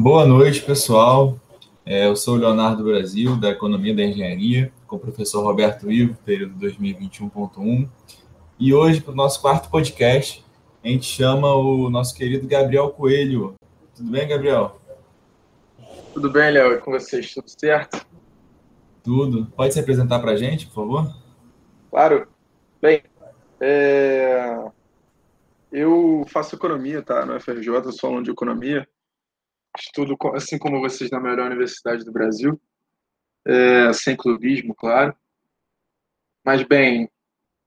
Boa noite, pessoal. É, eu sou o Leonardo Brasil, da Economia da Engenharia, com o professor Roberto Ivo, período 2021.1. E hoje, para o nosso quarto podcast, a gente chama o nosso querido Gabriel Coelho. Tudo bem, Gabriel? Tudo bem, Léo? E com vocês? Tudo certo? Tudo. Pode se apresentar para a gente, por favor? Claro. Bem, é... eu faço economia, tá? No FRJ, sou aluno de economia. Estudo, assim como vocês, na melhor universidade do Brasil. É... Sem clubismo, claro. Mas, bem,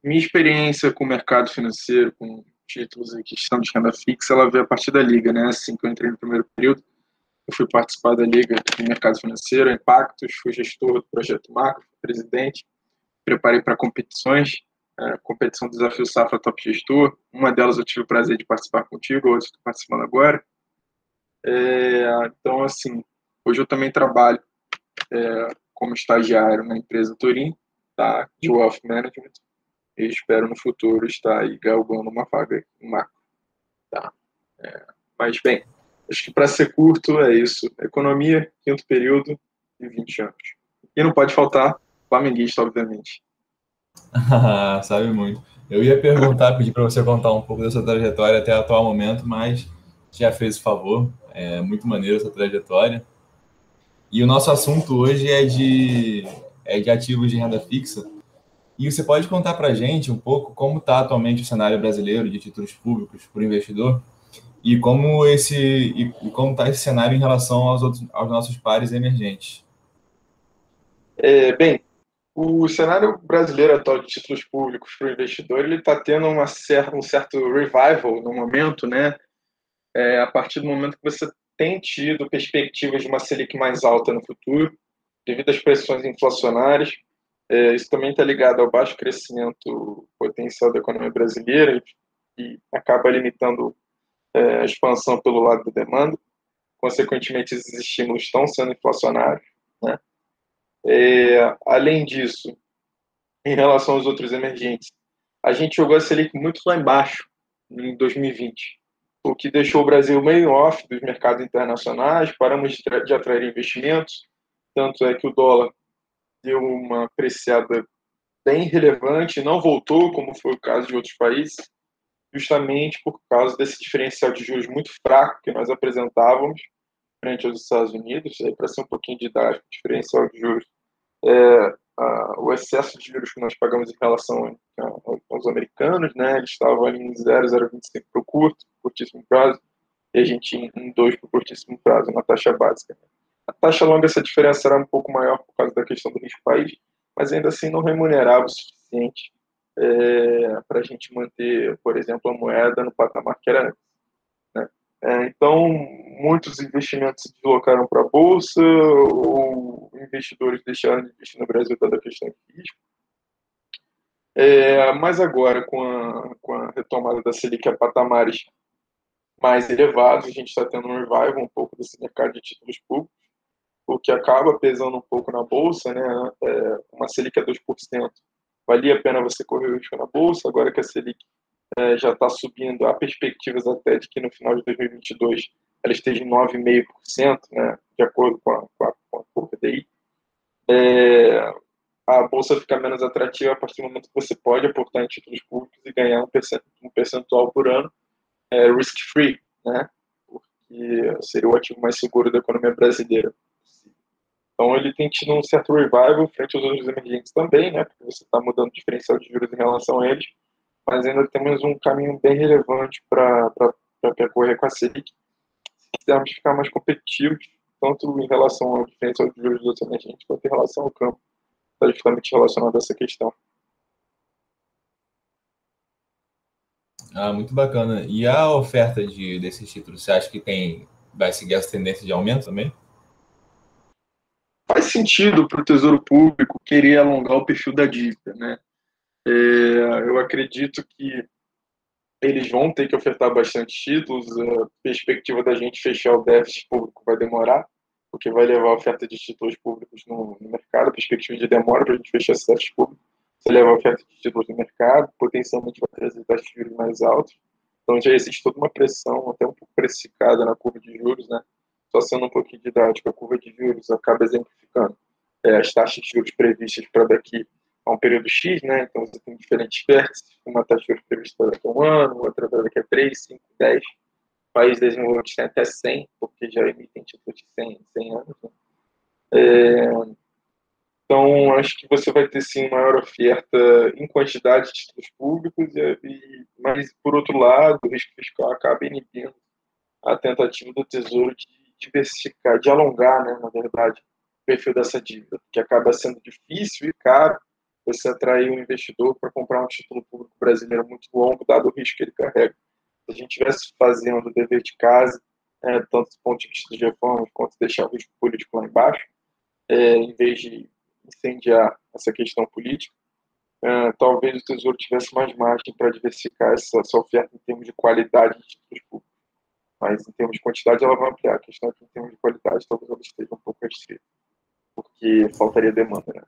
minha experiência com o mercado financeiro, com títulos e questão de renda fixa, ela veio a partir da Liga, né? Assim que eu entrei no primeiro período, eu fui participar da Liga de Mercado Financeiro, Impactos, fui gestor do Projeto Macro, presidente, preparei para competições, é, competição Desafio Safra Top Gestor, uma delas eu tive o prazer de participar contigo, outra estou participando agora. É, então, assim, hoje eu também trabalho é, como estagiário na empresa Turim, tá, de Wealth Management, e espero no futuro estar aí galgando uma vaga em macro. Tá? É, mas, bem, acho que para ser curto é isso. Economia, quinto período e 20 anos. E não pode faltar flamenguista, obviamente. Sabe muito. Eu ia perguntar, pedir para você contar um pouco da sua trajetória até o atual momento, mas já fez o favor. É muito maneiro essa trajetória. E o nosso assunto hoje é de, é de ativos de renda fixa. E você pode contar para a gente um pouco como está atualmente o cenário brasileiro de títulos públicos por investidor e como esse e, como está esse cenário em relação aos outros aos nossos pares emergentes. É, bem, o cenário brasileiro atual de títulos públicos para o investidor ele está tendo uma um certo revival no momento, né? É, a partir do momento que você tem tido perspectivas de uma Selic mais alta no futuro, devido às pressões inflacionárias. É, isso também está ligado ao baixo crescimento potencial da economia brasileira e acaba limitando é, a expansão pelo lado da demanda. Consequentemente, esses estímulos estão sendo inflacionários. Né? É, além disso, em relação aos outros emergentes, a gente jogou a Selic muito lá embaixo, em 2020, o que deixou o Brasil meio off dos mercados internacionais, paramos de atrair investimentos, tanto é que o dólar deu uma apreciada bem relevante, não voltou, como foi o caso de outros países, justamente por causa desse diferencial de juros muito fraco que nós apresentávamos frente aos Estados Unidos, para ser um pouquinho didático, diferencial de juros, é, a, o excesso de juros que nós pagamos em relação aos americanos, né, eles estavam ali em 0,025 para o curto, curtíssimo prazo, e a gente em 2 para o curtíssimo prazo, na taxa básica. A taxa longa, essa diferença era um pouco maior por causa da questão do risco país, mas ainda assim não remunerava o suficiente é, para a gente manter, por exemplo, a moeda no patamar que era antes. Né? É, então, muitos investimentos se deslocaram para a Bolsa, ou investidores deixaram de investir no Brasil dada a questão de risco. É, mas agora, com a, com a retomada da Selic a patamares mais elevados, a gente está tendo um revival um pouco desse mercado de títulos públicos, o que acaba pesando um pouco na Bolsa, né? É, uma Selic a 2%, valia a pena você correr o risco na bolsa, agora que a Selic é, já está subindo, há perspectivas até de que no final de 2022 ela esteja em 9,5%, né, de acordo com a, com a, com a DI. É, a bolsa fica menos atrativa a partir do momento que você pode aportar em títulos públicos e ganhar um percentual por ano é, risk-free, né, porque seria o ativo mais seguro da economia brasileira. Então ele tem tido um certo revival frente aos outros emergentes também, né? Porque você está mudando o diferencial de juros em relação a eles, mas ainda temos um caminho bem relevante para percorrer com a Selic. Se quisermos ficar mais competitivos, tanto em relação ao diferencial de juros outros emergentes, quanto em relação ao campo, está justamente relacionado a essa questão. Ah, muito bacana. E a oferta de, desses títulos, você acha que tem, vai seguir essa tendência de aumento também? faz sentido para o Tesouro Público querer alongar o perfil da dívida, né? É, eu acredito que eles vão ter que ofertar bastante títulos. A perspectiva da gente fechar o déficit público vai demorar, porque vai levar a oferta de títulos públicos no, no mercado. A perspectiva de demora para a gente fechar esse déficit público vai levar a oferta de títulos no mercado, potencialmente vai trazer taxas de juros mais altas. Então já existe toda uma pressão, até um pouco precificada na curva de juros, né? só sendo um pouquinho didático, a curva de juros acaba exemplificando é, as taxas de juros previstas para daqui a um período X, né? Então você tem diferentes vértices, uma taxa de juros prevista daqui a um ano, outra daqui a 3, 5, 10. Países desenvolvidos têm até 100, porque já emitem títulos de 100, 100 anos. Né? É, então, acho que você vai ter sim maior oferta em quantidade de títulos públicos, e, mas, por outro lado, o risco fiscal acaba inibindo a tentativa do Tesouro de diversificar, de alongar, né, na verdade, o perfil dessa dívida, que acaba sendo difícil e caro você atrair um investidor para comprar um título público brasileiro muito longo, dado o risco que ele carrega. Se a gente estivesse fazendo o dever de casa, é, tanto do ponto de vista de reformas, quanto deixar o risco político lá embaixo, é, em vez de incendiar essa questão política, é, talvez o Tesouro tivesse mais margem para diversificar essa, essa, oferta em termos de qualidade de títulos públicos. Mas em termos de quantidade, ela vai ampliar. A questão é que em termos de qualidade, talvez ela esteja um pouco restrita, porque faltaria demanda, né?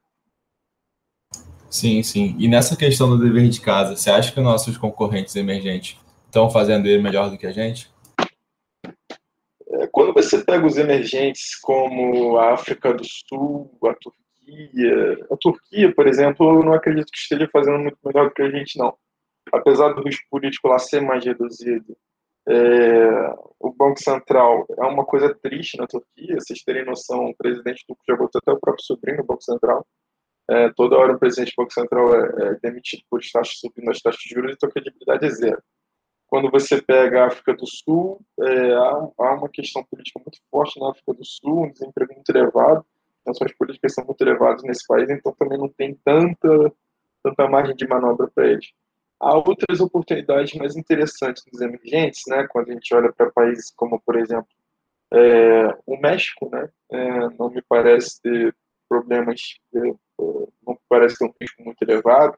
Sim, sim. E nessa questão do dever de casa, você acha que nossos concorrentes emergentes estão fazendo ele melhor do que a gente? É, quando você pega os emergentes como a África do Sul, a Turquia, a Turquia, por exemplo, eu não acredito que esteja fazendo muito melhor do que a gente, não. Apesar do risco político lá ser mais reduzido, é, o Banco Central é uma coisa triste na Turquia. Vocês terem noção, o presidente turco já botou até o próprio sobrinho no Banco Central. É, toda hora o presidente do Banco Central é, é demitido por taxas subindo as taxas de juros então a credibilidade é zero. Quando você pega a África do Sul, é, há, há, uma questão política muito forte na África do Sul, um desemprego muito elevado, ações políticas são muito elevadas nesse país, então também não tem tanta, tanta margem de manobra para eles. Há outras oportunidades mais interessantes nos emergentes, né? quando a gente olha para países como, por exemplo, é, o México, né? É, não me parece ter problemas é, não parece ter um risco muito elevado,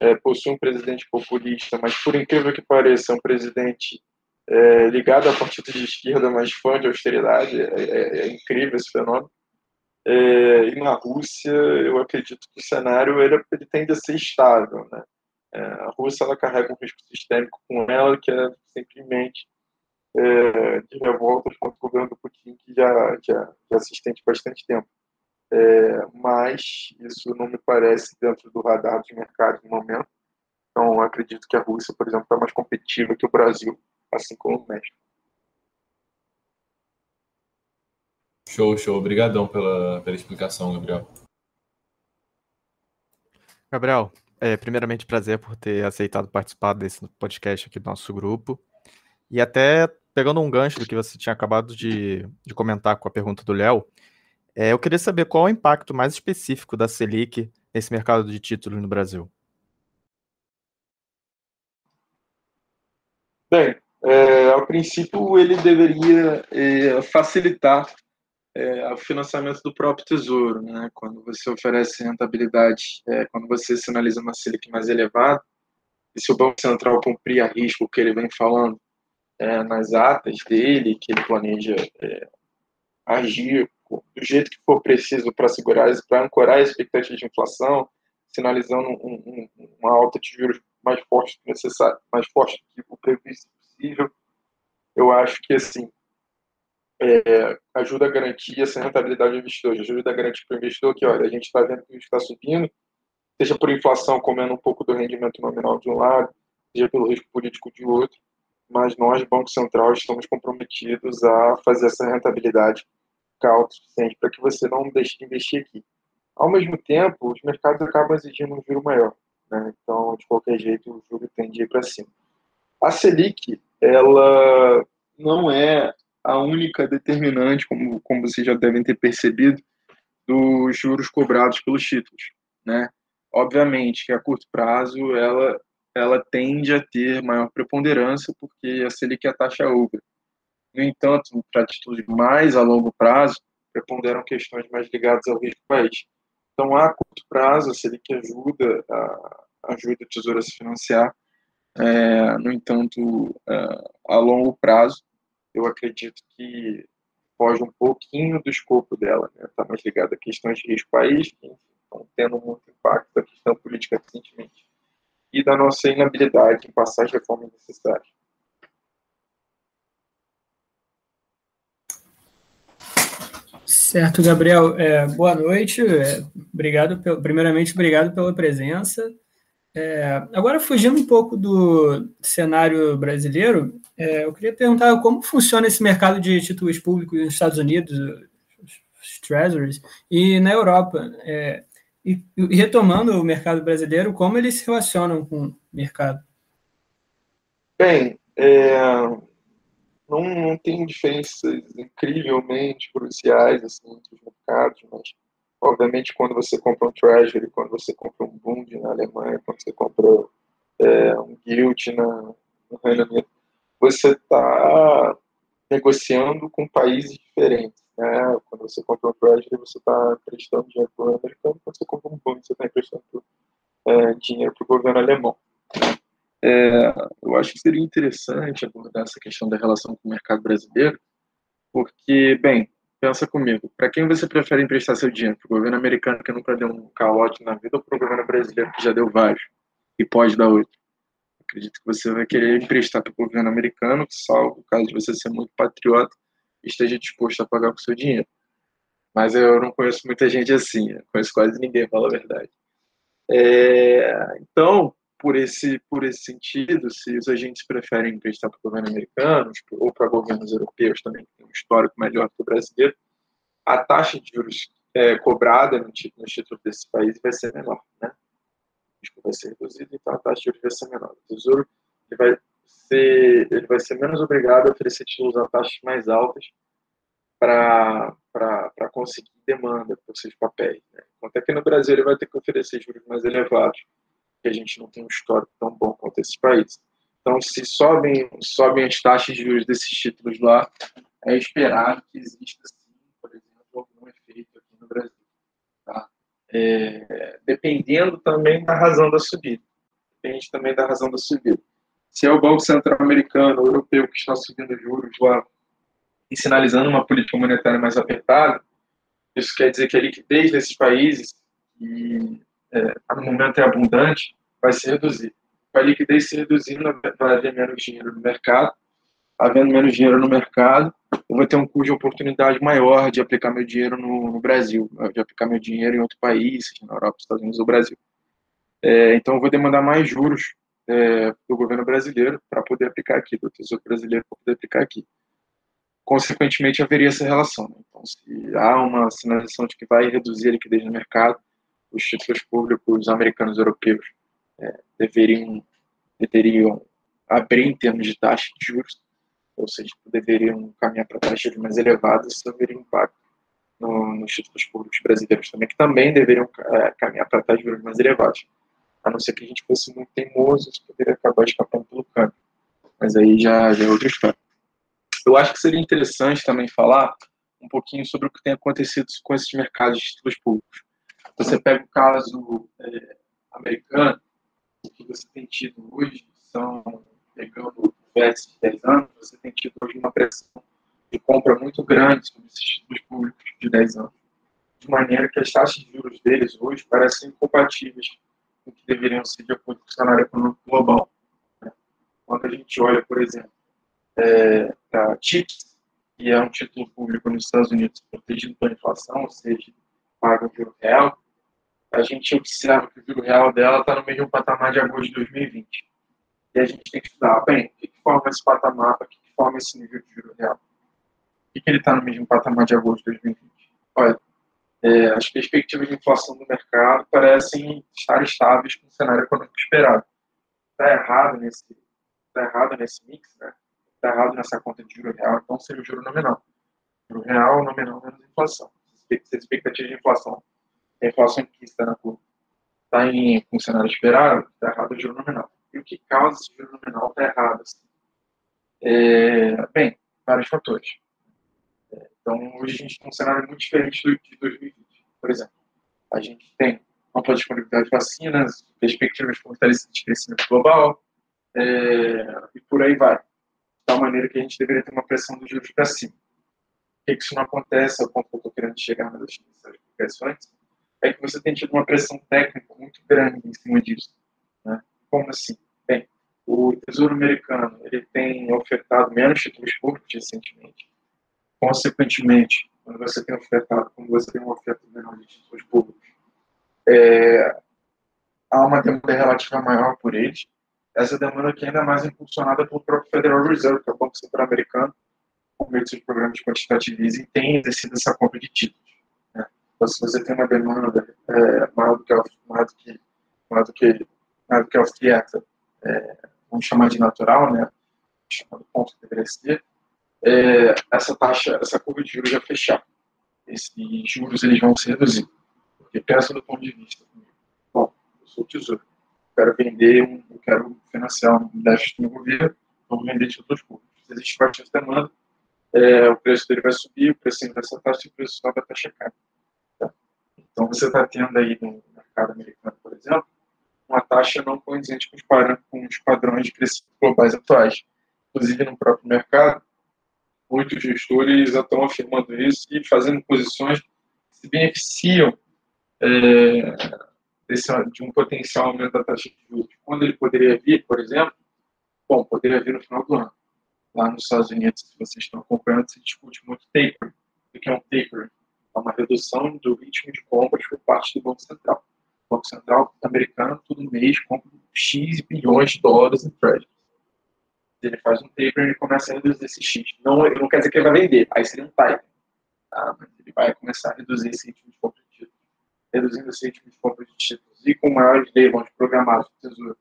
é, possui um presidente populista, mas por incrível que pareça, é um presidente é, ligado a partidos de esquerda, mas fã de austeridade, é, é, é incrível esse fenômeno. É, e na Rússia, eu acredito que o cenário ele, ele tende a ser estável. Né? É, a Rússia ela carrega um risco sistêmico com ela, que é simplesmente de revoltas contra o governo do Putin, que já, já, já bastante tempo é, mas isso não me parece dentro do radar de mercado no momento. Então, acredito que a Rússia, por exemplo, está mais competitiva que o Brasil, assim como o México. Show, show. Obrigadão pela, pela explicação, Gabriel. Gabriel, é, primeiramente, prazer por ter aceitado participar desse podcast aqui do nosso grupo. E até pegando um gancho do que você tinha acabado de, de comentar com a pergunta do Léo, é, eu queria saber qual é o impacto mais específico da Selic nesse mercado de títulos no Brasil. Bem, é, ao princípio ele deveria é, facilitar é, o financiamento do próprio tesouro, né? Quando você oferece rentabilidade, é, quando você sinaliza uma Selic mais elevada, e se o Banco Central cumprir a risco que ele vem falando é, nas atas dele, que ele planeja é, do jeito que for preciso para segurar, para ancorar a expectativa de inflação, sinalizando um, um, uma alta de juros mais forte do necessário, mais forte do que o previsto possível. Eu acho que assim é, ajuda a garantir essa rentabilidade do investidor, ajuda a garantir para o investidor que, olha, a gente está vendo que está subindo, seja por inflação comendo um pouco do rendimento nominal de um lado, seja pelo risco político de outro, mas nós, Banco Central, estamos comprometidos a fazer essa rentabilidade alto o suficiente para que você não deixe de investir aqui. Ao mesmo tempo, os mercados acabam exigindo um juro maior. Né? Então, de qualquer jeito, o juro tende a ir para cima. A Selic, ela não é a única determinante, como, como vocês já devem ter percebido, dos juros cobrados pelos títulos. Né? Obviamente que a curto prazo ela, ela tende a ter maior preponderância, porque a Selic é a taxa over. No entanto, para títulos mais a longo prazo, preponderam questões mais ligadas ao risco país. Então, a curto prazo, a Selic ajuda, a, ajuda o Tesouro a se financiar. É, no entanto, é, a longo prazo, eu acredito que foge um pouquinho do escopo dela. Está né? Tá mais ligada a questões de risco país, que estão tendo muito impacto da questão política recentemente, e da nossa inabilidade em passar as reformas necessárias. Certo, Gabriel. É, boa noite. É, obrigado, primeiramente, obrigado pela presença. É, agora, fugindo um pouco do cenário brasileiro, é, eu queria perguntar como funciona esse mercado de títulos públicos nos Estados Unidos, os treasuries, e na Europa. É, e, e, retomando o mercado brasileiro, como eles se relacionam com o mercado? Bem, é, não, não tem diferenças incrivelmente cruciais assim, entre os mercados, mas obviamente quando você compra um treasury, quando você compra um Bund na Alemanha, quando você compra é, um Gilt na, no Reino Unido, você está negociando com países diferentes. Né? Quando você compra um Treasury, você está emprestando dinheiro para o americano, quando você compra um Bund, você está emprestando é, dinheiro para o governo alemão. É, eu acho que seria interessante abordar essa questão da relação com o mercado brasileiro, porque, bem, pensa comigo, para quem você prefere emprestar seu dinheiro? Para o governo americano que nunca deu um calote na vida ou para o governo brasileiro que já deu vários e pode dar outro? Acredito que você vai querer emprestar para o governo americano, salvo caso de você ser muito patriota e esteja disposto a pagar com seu dinheiro. Mas eu não conheço muita gente assim, conheço quase ninguém, fala a verdade. É, então, por esse, por esse sentido, se os agentes preferem emprestar para o governo americano ou para governos europeus também, que tem um histórico melhor que o brasileiro, a taxa de juros é, cobrada no título, no título desse país vai ser menor, né? vai ser reduzida, então a taxa de juros vai ser menor. O Tesouro ele vai, ser, ele vai ser menos obrigado a oferecer títulos a taxas mais altas para conseguir demanda por seus papéis. Né? Enquanto aqui no Brasil ele vai ter que oferecer juros mais elevados que a gente não tem um histórico tão bom quanto esses países. Então, se sobem, sobem as taxas de juros desses títulos lá, é esperado que exista, sim, por exemplo, algum efeito aqui no Brasil. Tá? É, dependendo também da razão da subida. Depende também da razão da subida. Se é o Banco Central americano ou europeu que está subindo juros lá e sinalizando uma política monetária mais apertada, isso quer dizer que a liquidez desses países, é, no momento é abundante, vai se reduzir. Com a liquidez se reduzindo, vai haver menos dinheiro no mercado. Havendo menos dinheiro no mercado, eu vou ter um custo de oportunidade maior de aplicar meu dinheiro no, no Brasil, de aplicar meu dinheiro em outro país, na Europa, Estados Unidos ou Brasil. É, então, eu vou demandar mais juros é, do governo brasileiro para poder aplicar aqui, do Tesouro Brasileiro para poder aplicar aqui. Consequentemente, haveria essa relação. Né? Então, se há uma sinalização de que vai reduzir a liquidez no mercado, os títulos públicos americanos e europeus é, deveriam, deveriam abrir em termos de taxa de juros, ou seja, deveriam caminhar para taxas mais elevadas, isso haveria impacto no, nos títulos públicos brasileiros também, que também deveriam é, caminhar para taxas de juros mais elevadas. A não ser que a gente fosse muito teimoso, isso poderia acabar escapando pelo câmbio. Mas aí já, já é outra história. Eu acho que seria interessante também falar um pouquinho sobre o que tem acontecido com esses mercados de títulos públicos. Você pega o caso é, americano, o que você tem tido hoje são, pegando o VEX de 10 anos, você tem tido hoje uma pressão de compra muito grande sobre esses títulos públicos de 10 anos, de maneira que as taxas de juros deles hoje parecem incompatíveis com o que deveriam ser de acordo com o cenário econômico global. Né? Quando a gente olha, por exemplo, é, a TIPS, que é um título público nos Estados Unidos protegido pela inflação, ou seja, paga o juro real, a gente observa que o juro real dela está no mesmo patamar de agosto de 2020. E a gente tem que estudar, bem, o que, forma esse patamar, o que, forma esse nível de juro real? Por que, que ele está no mesmo patamar de agosto de 2020? Olha, é, as perspectivas de inflação do mercado parecem estar estáveis com o cenário econômico esperado. Está errado nesse, tá errado nesse mix, né? Está errado nessa conta de juro real, então seria o juro nominal. Juro real, nominal menos inflação. Se a expectativa de inflação a inflação que está na curva está em o cenário esperado, está errado o juro nominal. E o que causa esse juro nominal está errado? Assim? É, bem, vários fatores. É, então, hoje a gente tem um cenário muito diferente do de 2020. Por exemplo, a gente tem ampla disponibilidade de vacinas, perspectivas fortalecidas de crescimento global, é, e por aí vai. De tal maneira que a gente deveria ter uma pressão dos juros para cima. Que isso não acontece? É o ponto que eu estou querendo chegar nas explicações é que você tem tido uma pressão técnica muito grande em cima disso. Né? Como assim? Bem, o Tesouro Americano ele tem ofertado menos títulos públicos recentemente. Consequentemente, quando você tem oferta, quando você tem uma oferta menor de títulos públicos, é, há uma demanda relativa maior por eles. Essa demanda aqui é ainda mais impulsionada pelo próprio Federal Reserve, que é o Banco Central Americano, meio de seus programas de quantitative easing, tem exercido essa compra de títulos. Né? Então, se você tem uma demanda é, maior do que maior do que maior do que maior do que a oferta, é, vamos chamar de natural, né? Chamado ponto que deveria ser, é, essa taxa, essa curva de juros já fechar. Esses juros eles vão se reduzir. Porque pensa do ponto de vista. Bom, eu sou tesouro. Quero vender, um, eu quero financiar um déficit no governo, vamos vender títulos públicos. Existe bastante demanda, é, o preço dele vai subir, o preço dessa taxa e o preço sobe até checar. Tá? Então, você está tendo aí no mercado americano, por exemplo, uma taxa não condizente com os, com os padrões de preços globais atuais. Inclusive, no próprio mercado, muitos gestores estão afirmando isso e fazendo posições que se beneficiam é, desse, de um potencial aumento da taxa de juros. Quando ele poderia vir, por exemplo, bom, poderia vir no final do ano. Lá nos Estados Unidos, se vocês estão acompanhando, se discute muito taper. O que é um taper? É uma redução do ritmo de compras por parte do Banco Central. O Banco Central americano, todo mês, compra X bilhões de dólares em treasuries ele faz um taper e começa a reduzir esse X. Não, não quer dizer que ele vai vender, aí seria um type. Tá? Mas ele vai começar a reduzir esse ritmo de compra de títulos. Reduzindo esse ritmo de compra de títulos e com maiores leilões programados do Tesouro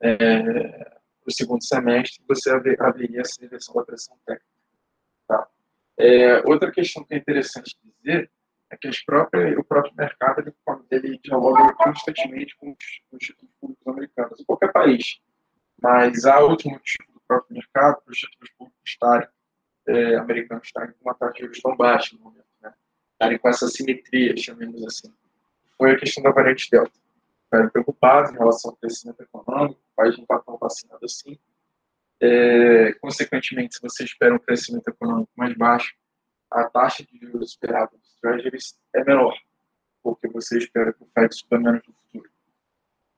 é, o segundo semestre, você haveria essa inversão da pressão técnica. Tá? É, outra questão que é interessante dizer é que as próprias, o próprio mercado ele, ele dialoga constantemente com os, com os títulos públicos americanos, em qualquer país. Mas há outros motivos próprio mercado, para os títulos públicos estarem, é, americanos estarem com uma taxa de juros tão baixa no momento, né? estarem com essa simetria, chamemos assim. Foi a questão da variante Delta. Ficaram preocupados em relação ao crescimento econômico, o país não está tão vacinado assim. É, consequentemente, se você espera um crescimento econômico mais baixo, a taxa de juros esperada dos treasuries é menor, porque você espera que o Fed suba menos no futuro.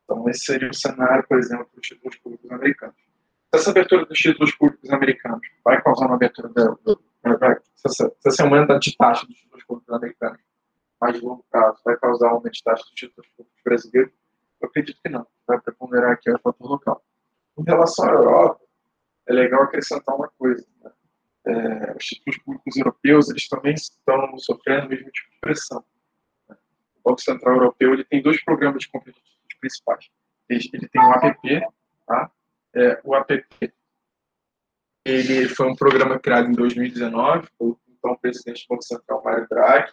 Então, esse seria o cenário, por exemplo, dos títulos públicos americanos essa abertura dos títulos públicos americanos vai causar uma abertura da, essa, esse aumento de taxa dos títulos públicos americanos mais longo prazo vai causar um aumento de taxa dos títulos públicos brasileiros? Eu acredito que não. Vai preponderar aqui o fator local. Em relação à Europa, é legal acrescentar uma coisa. Né? É, os títulos públicos europeus eles também estão sofrendo o mesmo tipo de pressão. Né? O Banco Central Europeu ele tem dois programas de compra de títulos principais. Ele tem o APP, tá? é, o APP. Ele foi um programa criado em 2019 pelo então presidente do Banco Central, Mário Draghi.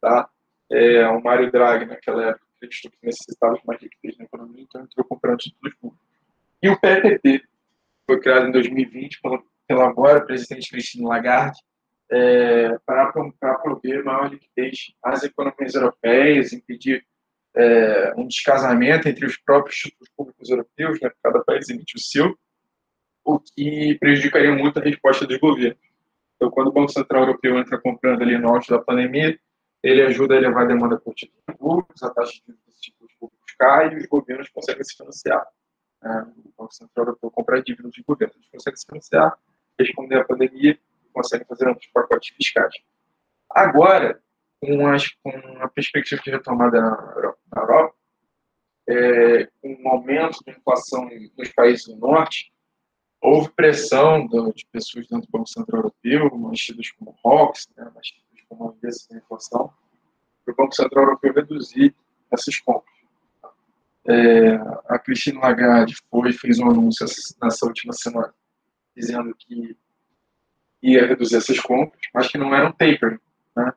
Tá? É, o Mário Draghi, naquela época, acreditou que necessitava de mais liquidez na economia, então entrou comprando títulos públicos. E o PPP foi criado em 2020 pela, pela agora presidente Christine Lagarde, é, para, para prover maior liquidez às economias europeias, impedir é, um descasamento entre os próprios títulos públicos europeus, né, cada país emite o seu, o que prejudicaria muito a resposta dos governos. Então, quando o Banco Central Europeu entra comprando ali no auge da pandemia, ele ajuda a elevar a demanda por títulos públicos, a taxa de títulos públicos cai e os governos conseguem se financiar. É, o Banco Central Europeu compra dívidas dos governos, eles conseguem se financiar, responder à pandemia conseguem fazer outros pacotes fiscais. Agora, com, as, com a perspectiva de retomada na Europa, na Europa é, com um aumento da inflação nos países do norte, houve pressão de pessoas dentro do Banco Central Europeu, mantidas como ROCs, né, mantidas como avesas da inflação, para o Banco Central Europeu reduzir essas compras. É, a Cristina Lagarde foi fez um anúncio nessa última semana dizendo que ia reduzir essas compras, mas que não era um taper, né?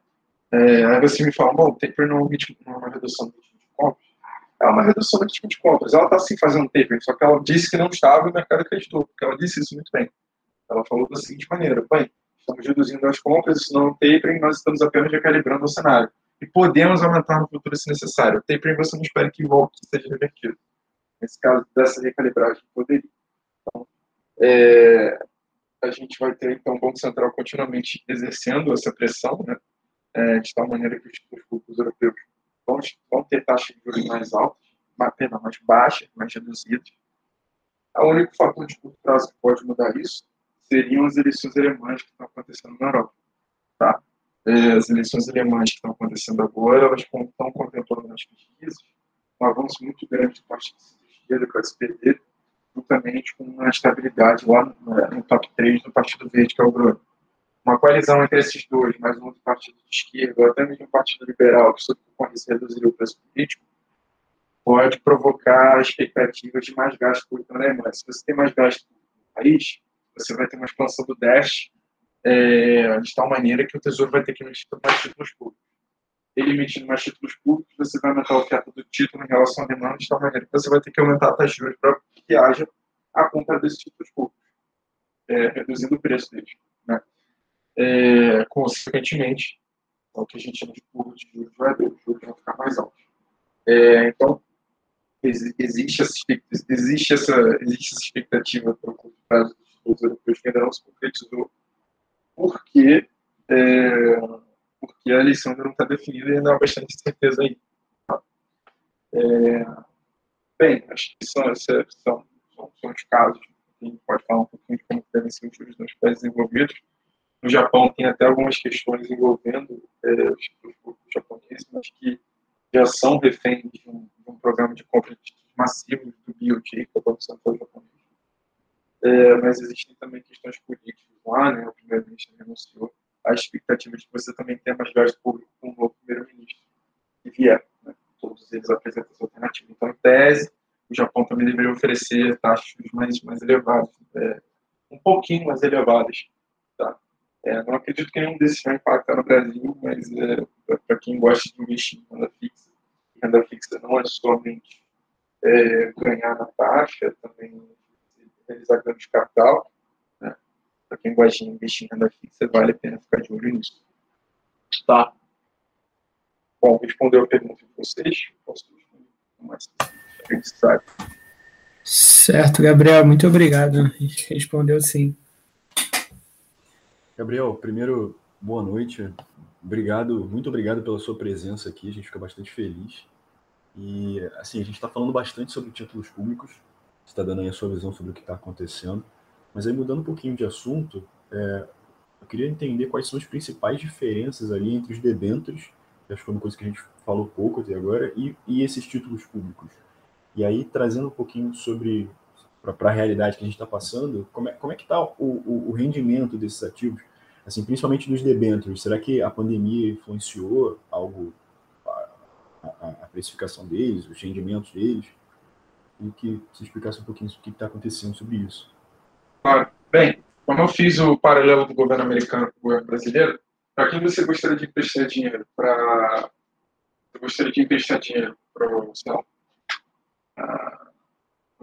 É, aí você me fala, bom, taper não é uma redução do ritmo de compras. É uma redução do ritmo de compras. Ela está sim fazendo taper, só que ela disse que não estava e o mercado acreditou, porque ela disse isso muito bem. Ela falou da seguinte maneira, bem, estamos reduzindo as compras, isso não é um tapering, nós estamos apenas recalibrando o cenário. E podemos aumentar no futuro se necessário. O tapering você não espera que volte e seja revertido. Nesse caso, dessa recalibragem, poderia. Então, é, a gente vai ter, então, o Banco Central continuamente exercendo essa pressão, né? é, de tal maneira que os títulos públicos europeus vão, vão ter taxas de juros mais altas, pena mais baixas, mais reduzidas. O único fator de curto prazo que pode mudar isso seriam as eleições alemãs que estão acontecendo na Europa. Tá? é, as eleições alemãs que estão acontecendo agora, elas estão contemplando nas pesquisas um avanço muito grande do partido de esquerda, com o SPD, juntamente com uma estabilidade lá no, top 3 do Partido Verde, que é o Bruno. Uma coalizão entre esses dois, mais um do partido de esquerda, ou até mesmo um partido liberal, que sob concorrência reduzir o preço político, pode provocar expectativas de mais gasto público na Alemanha. Se você tem mais gasto no país, você vai ter uma expansão do déficit é, de tal maneira que o Tesouro vai ter que emitir mais títulos públicos. Ele emitindo mais títulos públicos, você vai aumentar a oferta do título em relação à demanda, de tal maneira que você vai ter que aumentar a taxa de juros para que haja a compra desses títulos públicos, é, reduzindo o preço deles. Né? É, consequentemente, é o que a gente chama de curva de juros vai ver, os juros vão ficar mais altos. É, então, existe essa, existe, essa, existe essa expectativa para o curto prazo dos europeus que ainda não se concretizou porque, é, porque a eleição ainda não está definida e ainda há bastante incerteza aí. Tá? É, bem, acho que são, são, são, são os casos. A gente pode falar um pouquinho de como devem ser os juros nos países envolvidos. No Japão tem até algumas questões envolvendo é, os, os japoneses, mas que já são reféns de um, de um programa de compra de massivos do BOJ, que é o Banco Central japonês. É, mas existem também questões políticas lá, né, o primeiro-ministro renunciou, a expectativa de que você também tenha mais gasto público com o novo primeiro-ministro que vier. Né? Todos eles apresentam essa alternativa. Então, em tese, o Japão também deveria oferecer taxas mais, mais elevadas, é, um pouquinho mais elevadas. Tá? É, não acredito que nenhum desses vai impactar no Brasil, mas é, para quem gosta de investir em renda fixa, renda fixa não é somente é, ganhar na taxa, também realizar ganho de capital, para quem gosta de investir em renda fixa, vale a pena ficar de olho nisso. Tá? Bom, respondeu a pergunta de vocês. Posso responder mais necessário. Certo, Gabriel, muito obrigado. Respondeu sim. Gabriel, primeiro, boa noite. Obrigado, muito obrigado pela sua presença aqui. A gente fica bastante feliz. E, assim, a gente está falando bastante sobre títulos públicos. Você está dando aí a sua visão sobre o que está acontecendo. Mas aí, mudando um pouquinho de assunto, é, eu queria entender quais são as principais diferenças ali entre os debêntures, que acho que foi uma coisa que a gente falou pouco até agora, e, e esses títulos públicos. E aí, trazendo um pouquinho sobre para a realidade que a gente está passando, como é, como é que está o, o, o, rendimento desses ativos, assim, principalmente dos debêntures? Será que a pandemia influenciou algo, a, a, a precificação deles, os rendimentos deles? E que você explicasse um pouquinho o que está acontecendo sobre isso. Claro. Bem, como eu fiz o paralelo do governo americano com o governo brasileiro, para quem você gostaria de emprestar dinheiro? Para gostaria de emprestar dinheiro para o uh,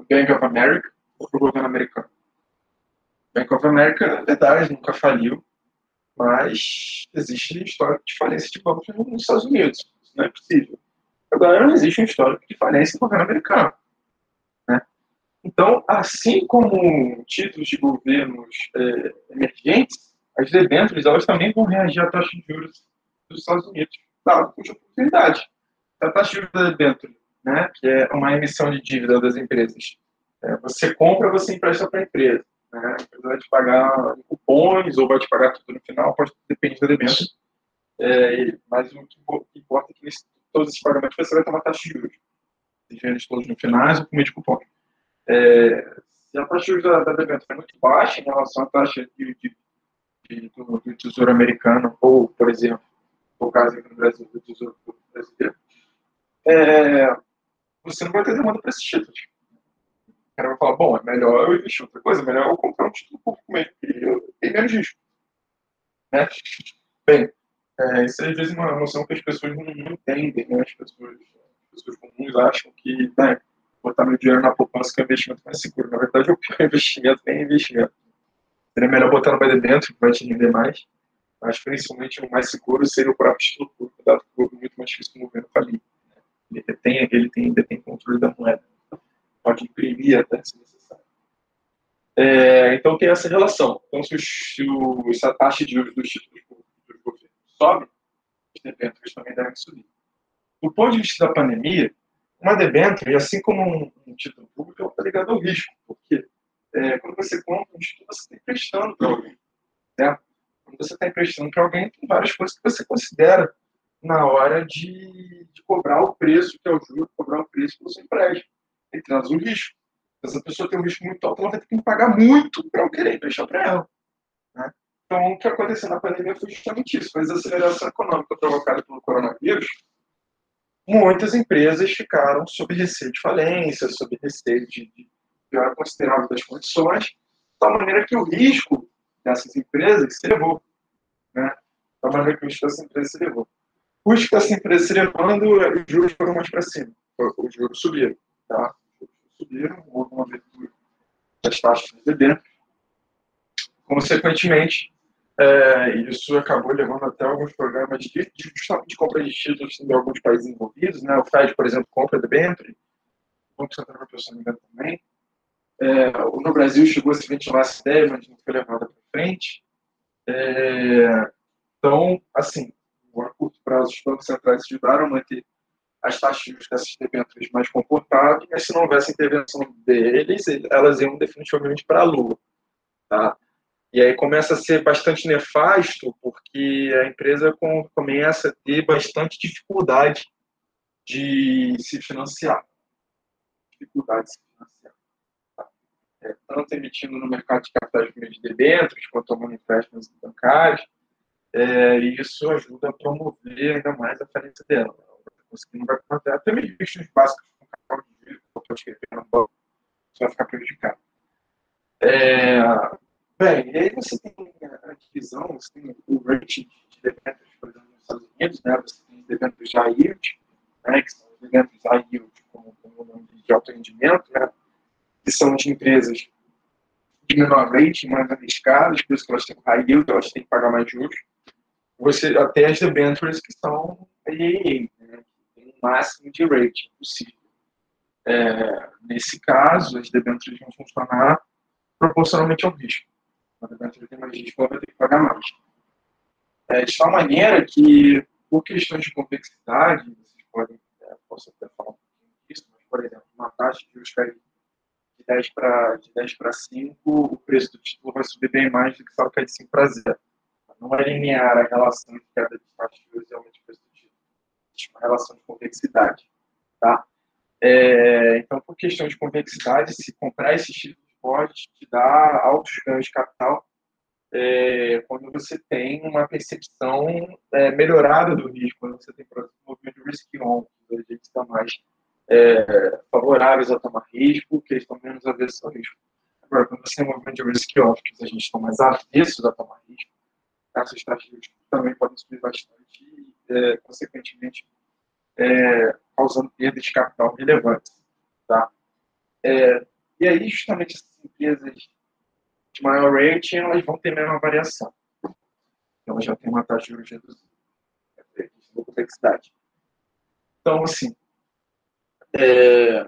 Bank of America ou para o governo americano? Bank of America, na verdade, nunca faliu, mas existe histórico de falência de bancos nos Estados Unidos. Isso não é possível. Agora, não existe um histórico de falência no governo americano. Então, assim como títulos de governos é, emergentes, as debêntures elas também vão reagir à taxa de juros dos Estados Unidos, dado cuja oportunidade. A taxa de juros da debênture, né, que é uma emissão de dívida das empresas, é, você compra, você empresta para a empresa. Né, a empresa vai te pagar cupons ou vai te pagar tudo no final, pode depender da debênture. É, mas o que importa é que todos esses pagamentos você vai ter uma taxa de juros. Os todos no finais ou por meio de cupons. É, se a taxa de juros da, debênture é muito baixa em relação à taxa de, de, de do, do, Tesouro Americano, ou, por exemplo, no caso aqui no Brasil, do Tesouro Brasileiro, é, você não vai ter demanda para esses títulos. O cara vai falar, bom, é melhor eu investir outra coisa, é melhor eu comprar um título público mesmo, porque eu tenho menos risco. Né? Bem, é, isso às vezes é uma noção que as pessoas não, não entendem, né? as, pessoas, as pessoas comuns acham que, né, botar meu dinheiro na poupança que é o investimento mais seguro. Na verdade, o pior investimento nem é investimento. Seria melhor botar no vai dentro, que vai te render mais. Mas, principalmente, o mais seguro seria o próprio título público, dado que é muito mais difícil que o governo falir. Ele detém, ele tem, detém controle da moeda. Pode imprimir até, se necessário. É, então, tem essa relação. Então, se, se, o, se a taxa de juros dos títulos do governo sobe, os debêntures também devem subir. Do ponto de vista da pandemia, uma debênture, assim como um, título público, está ligado ao risco, porque é, quando você compra um título, você está emprestando para alguém. Né? Quando você está emprestando para alguém, tem várias coisas que você considera na hora de, de cobrar o preço, que é o juro, cobrar o preço que você empresta. Entre elas, o risco. Essa pessoa tem um risco muito alto, ela vai ter que pagar muito para eu querer emprestar para ela. Né? Então, o que aconteceu na pandemia foi justamente isso. Foi a desaceleração econômica provocada pelo coronavírus. Muitas empresas ficaram sob receio de falência, sob receio de, de pior considerável das condições, de tal maneira que o risco dessas empresas se elevou. Né? De tal maneira que o risco dessas empresas se elevou custo que essa empresa se levando, os juros foram mais para cima. Os juros subiram. Tá? Os juros subiram, houve uma abertura das taxas de debêntures. Consequentemente, é, isso acabou levando até alguns programas de, de, de compra de títulos de alguns países envolvidos. Né? O FED, por exemplo, compra debênture, o Banco Central Europeu, se não me engano, também. É, no Brasil chegou a se ventilar essa ideia, mas não foi levada para frente. É, então, assim, a curto prazo, os bancos centrais ajudaram a manter as taxas dessas debêntures mais comportadas, mas se não houvesse intervenção deles, elas iam definitivamente para a lua. Tá? E aí começa a ser bastante nefasto, porque a empresa começa a ter bastante dificuldade de se financiar. Dificuldade de se financiar. Tá? É, tanto emitindo no mercado de capitais de debêntures, quanto tomando empréstimos bancários, é, e isso ajuda a promover ainda mais a falência dela. Conseguindo vai manter até mesmo questões básicas com capital de giro, que escrever no banco, você vai ficar prejudicado. É, bem, e aí você tem a divisão, você tem o rating de debêntures, por exemplo, nos Estados Unidos, né? você tem debêntures já yield, né? que são os debêntures high yield, como, o nome de alto rendimento, né? que são de empresas de menor rating, mais arriscadas, por isso que elas têm high yield, elas têm que pagar mais juros você até as debentures que são AAA, né, tem um máximo de rating possível. É, nesse caso, as debentures vão funcionar proporcionalmente ao risco. A debenture tem mais risco, ela vai ter que pagar mais. É, de tal maneira que, por questões de complexidade, vocês podem, é, posso até falar um pouquinho disso, mas, por exemplo, uma taxa de juros cair de 10 para 10 5, o preço do título vai subir bem mais do que se ela cair de 5 para 0 não é linear a relação entre queda de taxa de juros e aumento de preço do título. Existe uma relação de convexidade. Tá? É, então, por questão de convexidade, se comprar esses títulos pode te dar altos ganhos de capital é, quando você tem uma percepção é, melhorada do risco, quando você tem, um movimento de risk-on, que os agentes estão mais é, favoráveis a tomar risco, que eles estão menos avessos ao risco. Agora, quando você tem um movimento de risk-off, que os agentes estão mais avessos a tomar risco, essas taxas também podem subir bastante e, é, consequentemente, é, causando perdas de capital relevantes. Tá? É, e aí, justamente, empresas de maior rating, elas vão ter menor variação. Então, já tem uma taxa de juros reduzida. É, complexidade. Então, assim, é,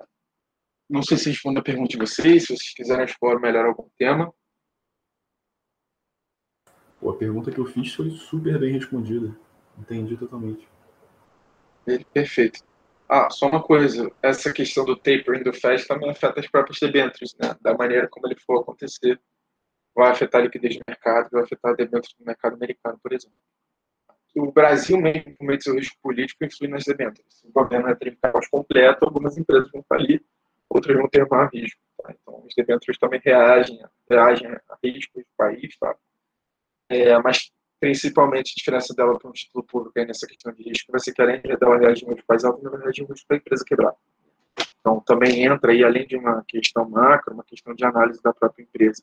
não sei se respondo a pergunta de vocês, se vocês quiserem explorar melhor algum tema. Pô, a pergunta que eu fiz foi super bem respondida. Entendi totalmente. Perfeito. Ah, só uma coisa. Essa questão do tapering do FED também afeta as próprias debêntures, né? Da maneira como ele for acontecer. Vai afetar a liquidez do mercado, vai afetar a debêntures do mercado americano, por exemplo. O Brasil, mesmo com meio do seu risco político, influi nas debêntures. Se o governo é um caos completo, algumas empresas vão falir, outras vão ter mais risco. Tá? Então, os debêntures também reagem, reagem a riscos do país, tá? É, mas principalmente a diferença dela para um título público aí nessa questão de risco vai ser que além dela reagir muito mais alto, ela reagir muito para a empresa quebrar. Então também entra aí, além de uma questão macro, uma questão de análise da própria empresa,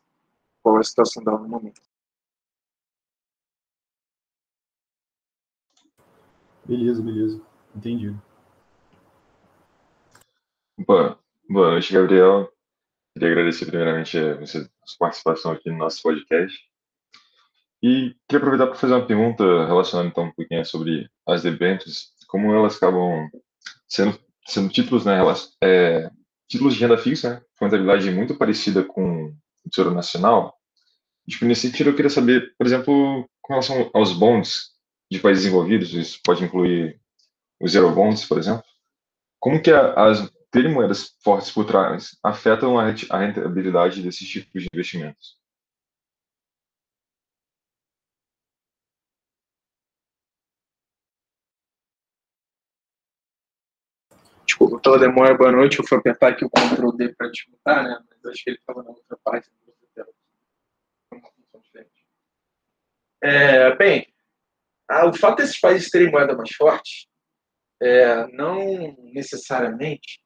qual é a situação dela no momento. Beleza, beleza. Entendido. Boa, boa noite, Gabriel. Queria agradecer primeiramente a sua participação aqui no nosso podcast. E queria aproveitar para fazer uma pergunta relacionada então um pouquinho sobre as debêntures, como elas acabam sendo, sendo títulos, né, elas, é, títulos de renda fixa, né, rentabilidade muito parecida com o Tesouro Nacional. Tipo, nesse sentido, eu queria saber, por exemplo, com relação aos bonds de países envolvidos, isso pode incluir os zero bonds, por exemplo, como que as ter moedas fortes por trás afetam a rentabilidade desses tipos de investimentos? Pela demora, boa noite. Eu fui apertar aqui o Ctrl D para disputar, né? Mas acho que ele estava na outra parte É, bem, o fato desses países terem moeda mais forte é, não necessariamente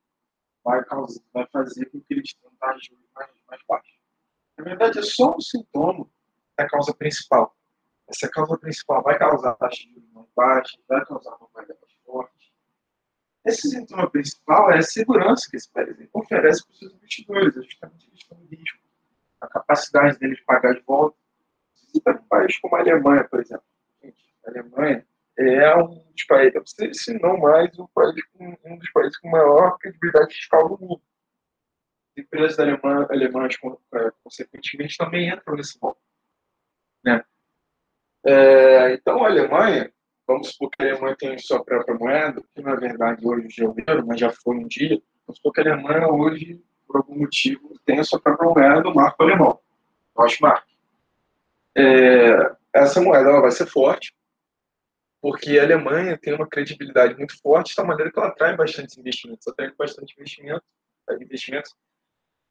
vai, causar, vai fazer com que eles tenham taxas mais, mais baixas. Na verdade, é só um sintoma da causa principal. Essa causa principal vai causar taxa de juros mais baixa, vai causar uma moeda mais forte. Esse sintoma principal é a segurança que esse país oferece para os seus investidores, é justamente a questão do risco, a capacidade deles de pagar de volta. Se um país como a Alemanha, por exemplo, a Alemanha é um dos países, se não mais, um, país um dos países com maior credibilidade fiscal do mundo. Empresas alemãs, alemãs é, consequentemente, também entram nesse modo. Né? É, então, a Alemanha, vamos supor que a Alemanha tem sua própria moeda, que na verdade hoje é o euro, mas já foi um dia. Vamos supor que a Alemanha hoje, por algum motivo, tem a sua própria moeda, o marco alemão, Deutschmark. É, essa moeda ela vai ser forte, porque a Alemanha tem uma credibilidade muito forte, de tal maneira que ela atrai bastante investimentos, atrai bastante investimento, investimentos.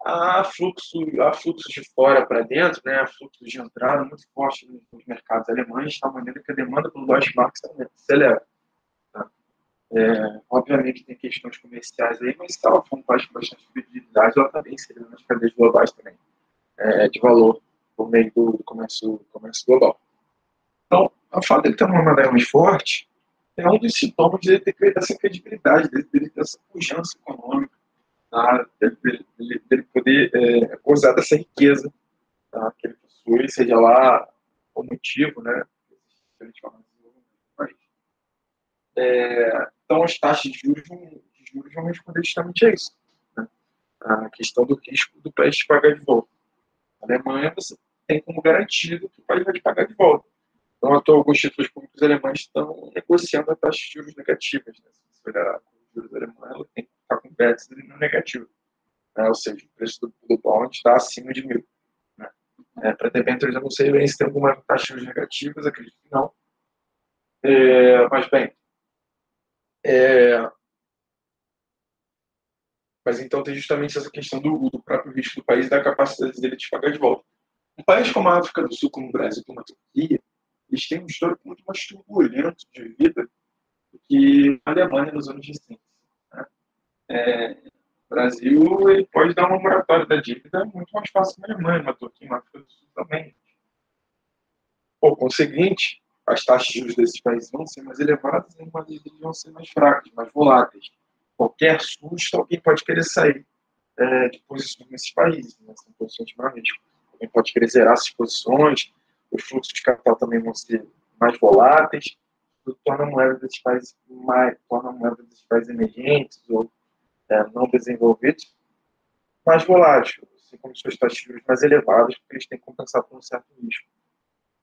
Há fluxo, há fluxo de fora para dentro, né? há fluxo de entrada muito forte nos mercados alemães, de tal maneira que a demanda pelo Deutschmark se acelera. Tá? É, obviamente tem questões comerciais aí, mas se ela um com bastante credibilidade, ela também seria nas cadeias globais também, é, de valor, por meio do comércio, comércio global. Então, o fato dele ter uma moeda mais forte é um dos sintomas dele ter essa credibilidade, dele ter essa pujança econômica, tá? dele, dele, dele poder é, gozar dessa riqueza tá? que ele possui, seja lá o motivo, né? É, então, as taxas de juros, vão, de juros vão responder justamente a isso. Né? A questão do risco do país pagar de volta. A Alemanha, você tem como garantido que o país vai te pagar de volta. Então, atual, alguns títulos públicos alemães estão negociando a taxa de juros negativas. Né? Se você olhar juros alemães, ela tem que estar com bets no negativo. Né? Ou seja, o preço do, do bond está acima de mil. Né? É, Para debêntures, eu não sei bem se tem alguma taxa negativas, acredito que não. É, mas, bem, é, mas então tem justamente essa questão do, do próprio risco do país e da capacidade dele de pagar de volta. Um país como a África do Sul, como o Brasil, como a Turquia, eles têm um histórico muito mais turbulento de vida que a Alemanha nos anos recentes. Né? É, o Brasil ele pode dar uma moratória da dívida muito mais fácil que a Alemanha, mas aqui na África do Sul também. Por conseguinte, as taxas de juros desses países vão ser mais elevadas, eles vão ser mais fracas, mais voláteis. Qualquer susto, alguém pode querer sair é, de posições nesses países, né? são posições de maior risco. Alguém pode querer zerar essas posições, os fluxos de capital também vão ser mais voláteis, torna a moeda desses países mais, torna a moeda desses países emergentes ou é, não desenvolvidos mais volátil, assim como suas taxas de mais elevadas, porque eles têm que compensar por um certo risco.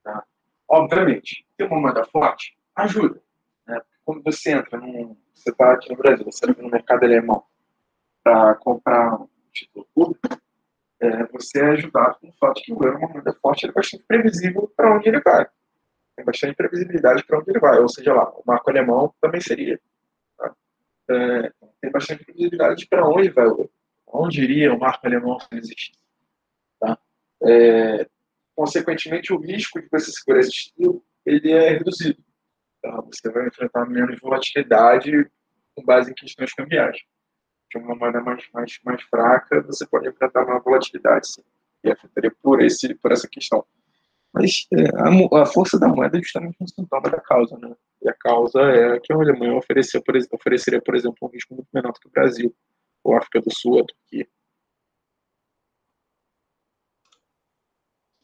Tá? Obviamente, ter uma moeda forte ajuda. Né? Quando você entra num. Você está aqui no Brasil, você entra no mercado alemão para comprar um título público, é, você é ajudado com o fato que o euro é uma moeda forte, ele é bastante previsível para onde ele vai. Tem bastante previsibilidade para onde ele vai. Ou seja, lá, o marco alemão também seria. Tá? É, tem bastante previsibilidade para onde vai. Onde iria o marco alemão se ele existisse. Tá? É, consequentemente, o risco de você segurar esse estilo ele é reduzido. Tá? Você vai enfrentar menos volatilidade com base em questões cambiais de uma moeda mais, mais, mais fraca, você pode enfrentar uma volatilidade, sim, e afetaria por, esse, por essa questão. Mas é, a, a, força da moeda é justamente um sintoma da causa, né? E a causa é que a Alemanha ofereceu, por, ofereceria, por exemplo, um risco muito menor do que o Brasil, ou a África do Sul, a Turquia.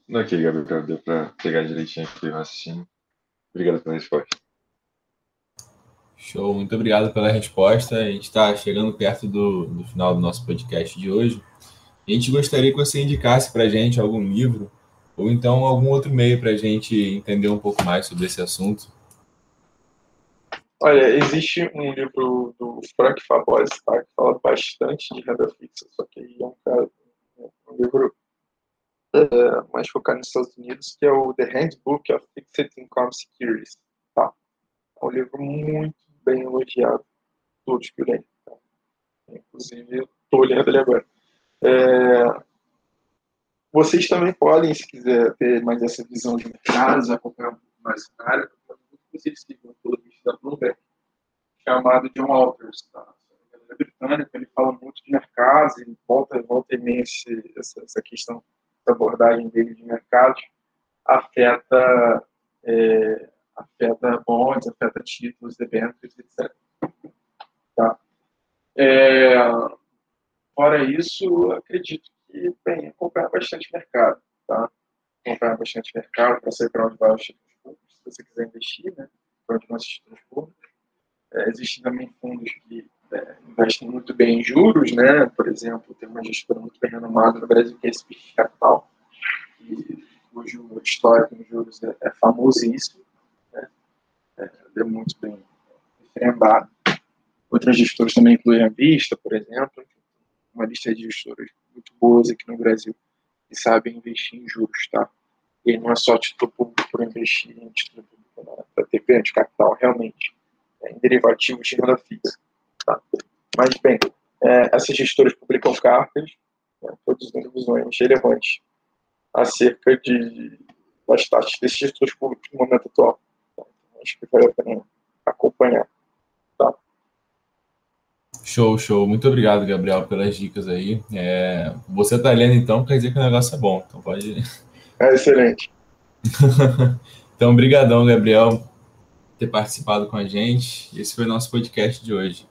Ok, Gabriel, deu para pegar direitinho aqui o raciocínio. Obrigado pela resposta. Show, muito obrigado pela resposta. A gente está chegando perto do, do final do nosso podcast de hoje. A gente gostaria que você indicasse para a gente algum livro ou então algum outro meio para a gente entender um pouco mais sobre esse assunto. Olha, existe um livro do Frank Fabozzi tá, que fala bastante de renda fixa, só que é um, um livro é, mais focado nos Estados Unidos, que é o The Handbook of Fixed Income Securities. Tá? É um livro muito bem elogiado, todos por aí. Tá? Inclusive, estou olhando ele agora. É, vocês também podem, se quiser ter mais essa visão de mercados, acompanhar mais o cenário, vocês sigam o colunista da Bloomberg, chamado John Walters, tá? É britânico, ele fala muito de mercados, e volta, volta e meia essa, essa questão da abordagem dele de mercados afeta, é, afeta bonds, afeta títulos, debêntures, etc. Tá? É, fora isso, acredito que bem, acompanhar bastante mercado, tá? Acompanhar bastante mercado para saber para onde vai os títulos públicos, se você quiser investir, né? Para onde vão os títulos públicos. É, existem também fundos que é, investem muito bem em juros, né? Por exemplo, tem uma gestora muito bem renomada no Brasil que é Speech Capital, que, cujo histórico em juros é, é famosíssimo, né? É, é muito bem referendado. Outras gestoras também incluem a Vista, por exemplo, uma lista de gestoras muito boas aqui no Brasil que sabem investir em juros, tá? E não é só título público por investir em título público, para ter ganho de capital, realmente, é, em derivativos de renda fixa, tá? Mas, bem, é, essas gestoras publicam cartas, né, produzindo visões relevantes acerca de, das taxas desses títulos públicos no momento atual. Tá? Então, acho que vale a pena acompanhar. Show, show. Muito obrigado, Gabriel, pelas dicas aí. É, você tá lendo então, quer dizer que o negócio é bom. Então pode. É excelente. então, brigadão, Gabriel, ter participado com a gente. Esse foi o nosso podcast de hoje.